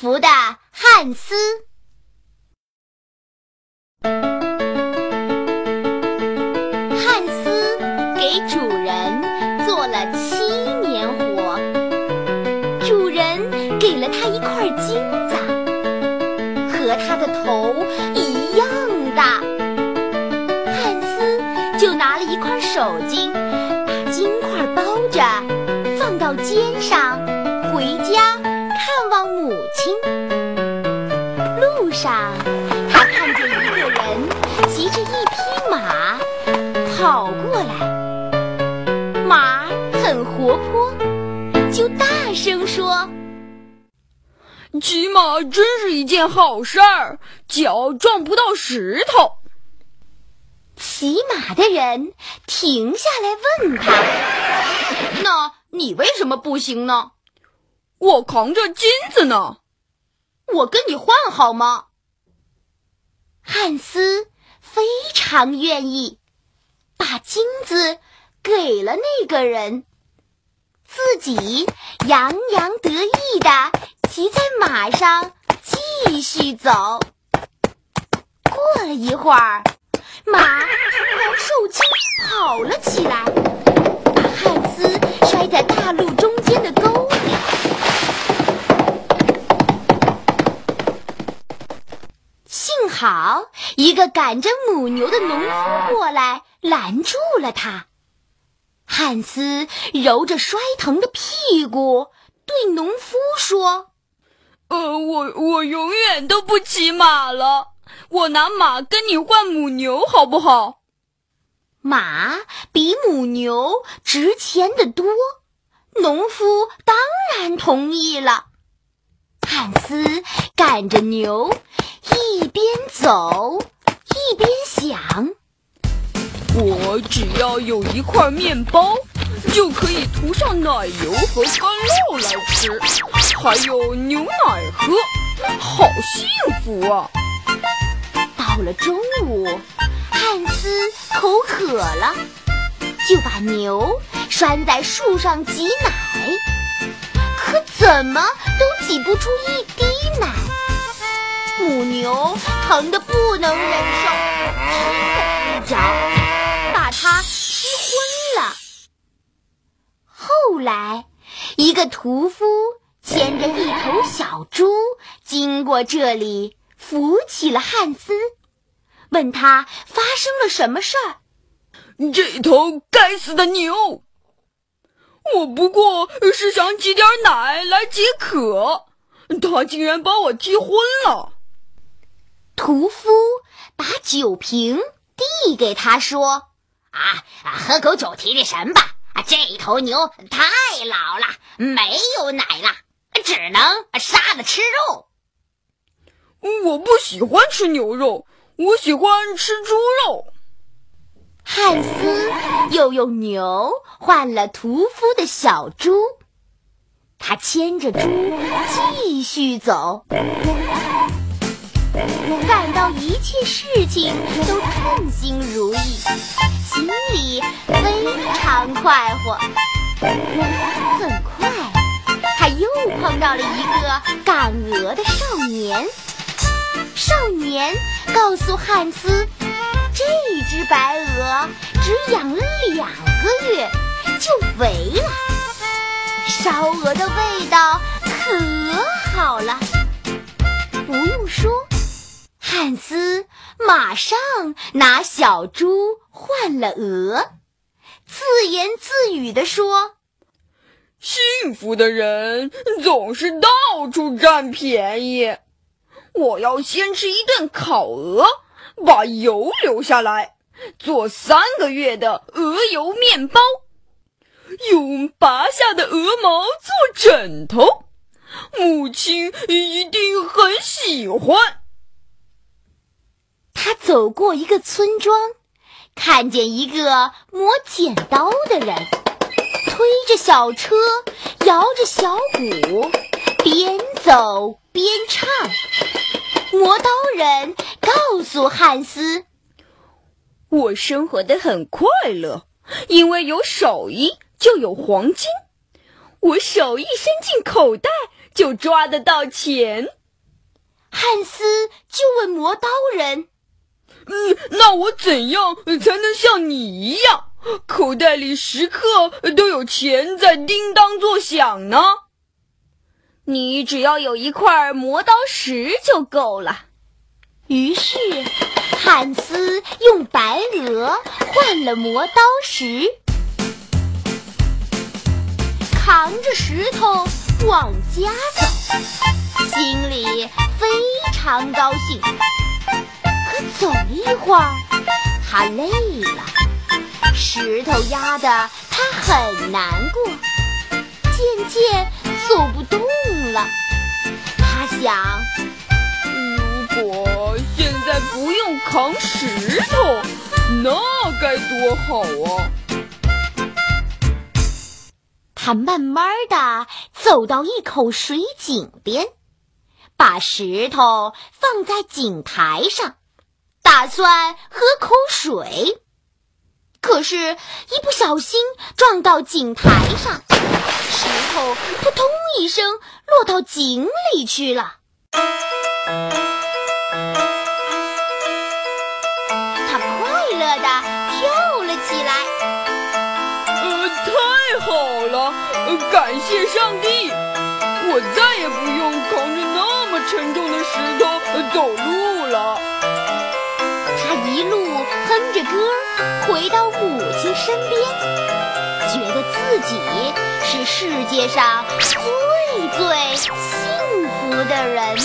福的汉斯。汉斯给主人做了七年活，主人给了他一块金子，和他的头一样大。汉斯就拿了一块手巾，把金块包着，放到肩上，母亲。路上，他看见一个人骑着一匹马跑过来，马很活泼，就大声说。骑马真是一件好事儿，脚撞不到石头。骑马的人停下来问他：“那你为什么不行呢？”“我扛着金子呢。”“我跟你换好吗？”汉斯非常愿意，把金子给了那个人，自己洋洋得意的骑在马上继续走。过了一会儿，马突然受惊跑了起来，把汉斯摔在大路中好一个赶着母牛的农夫过来拦住了他。汉斯揉着摔疼的屁股，对农夫说：“呃，我我永远都不骑马了。我拿马跟你换母牛，好不好？”马比母牛值钱的多，农夫当然同意了。汉斯赶着牛，一边走一边想：我只要有一块面包，就可以涂上奶油和干酪来吃，还有牛奶喝，好幸福啊！到了中午，汉斯口渴了，就把牛拴在树上挤奶。可怎么都挤不出一滴奶，母牛疼得不能忍受，踢了一脚，把它踢昏了。后来，一个屠夫牵着一头小猪经过这里，扶起了汉斯，问他发生了什么事儿。这头该死的牛！我不过是想挤点奶来解渴，他竟然把我踢昏了。屠夫把酒瓶递给他说：“啊，喝口酒提提神吧。啊这头牛太老了，没有奶了，只能杀了吃肉。”我不喜欢吃牛肉，我喜欢吃猪肉。汉斯又用牛换了屠夫的小猪，他牵着猪继续走，感到一切事情都称心如意，心里非常快活。很快，他又碰到了一个赶鹅的少年，少年告诉汉斯。这只白鹅只养了两个月就肥了，烧鹅的味道可好了。汉斯马上拿小猪换了鹅，自言自语地说：“幸福的人总是到处占便宜，我要先吃一顿烤鹅。”把油留下来，做三个月的鹅油面包，用拔下的鹅毛做枕头，母亲一定很喜欢。他走过一个村庄，看见一个磨剪刀的人，推着小车，摇着小鼓，边走边唱。磨刀人告诉汉斯：“我生活的很快乐，因为有手艺就有黄金。我手艺伸进口袋就抓得到钱。汉斯就问磨刀人：“嗯，那我怎样才能像你一样，口袋里时刻都有钱在叮当作响呢？”你只要有一块磨刀石就够了。于是，汉斯用白鹅换了磨刀石，扛着石头往家走，心里非常高兴。走一会儿，他累了，石头压得他很难过，渐渐走不动了。他想，如果现在不用扛石头，那该多好啊！他慢慢的走到一口水井边，把石头放在井台上，打算喝口水。可是，一不小心撞到井台上，石头扑通一声落到井里去了。他快乐的跳了起来。呃，太好了！感谢上帝，我再也不用扛着那么沉重的石头走路了。一路哼着歌回到母亲身边，觉得自己是世界上最最幸福的人。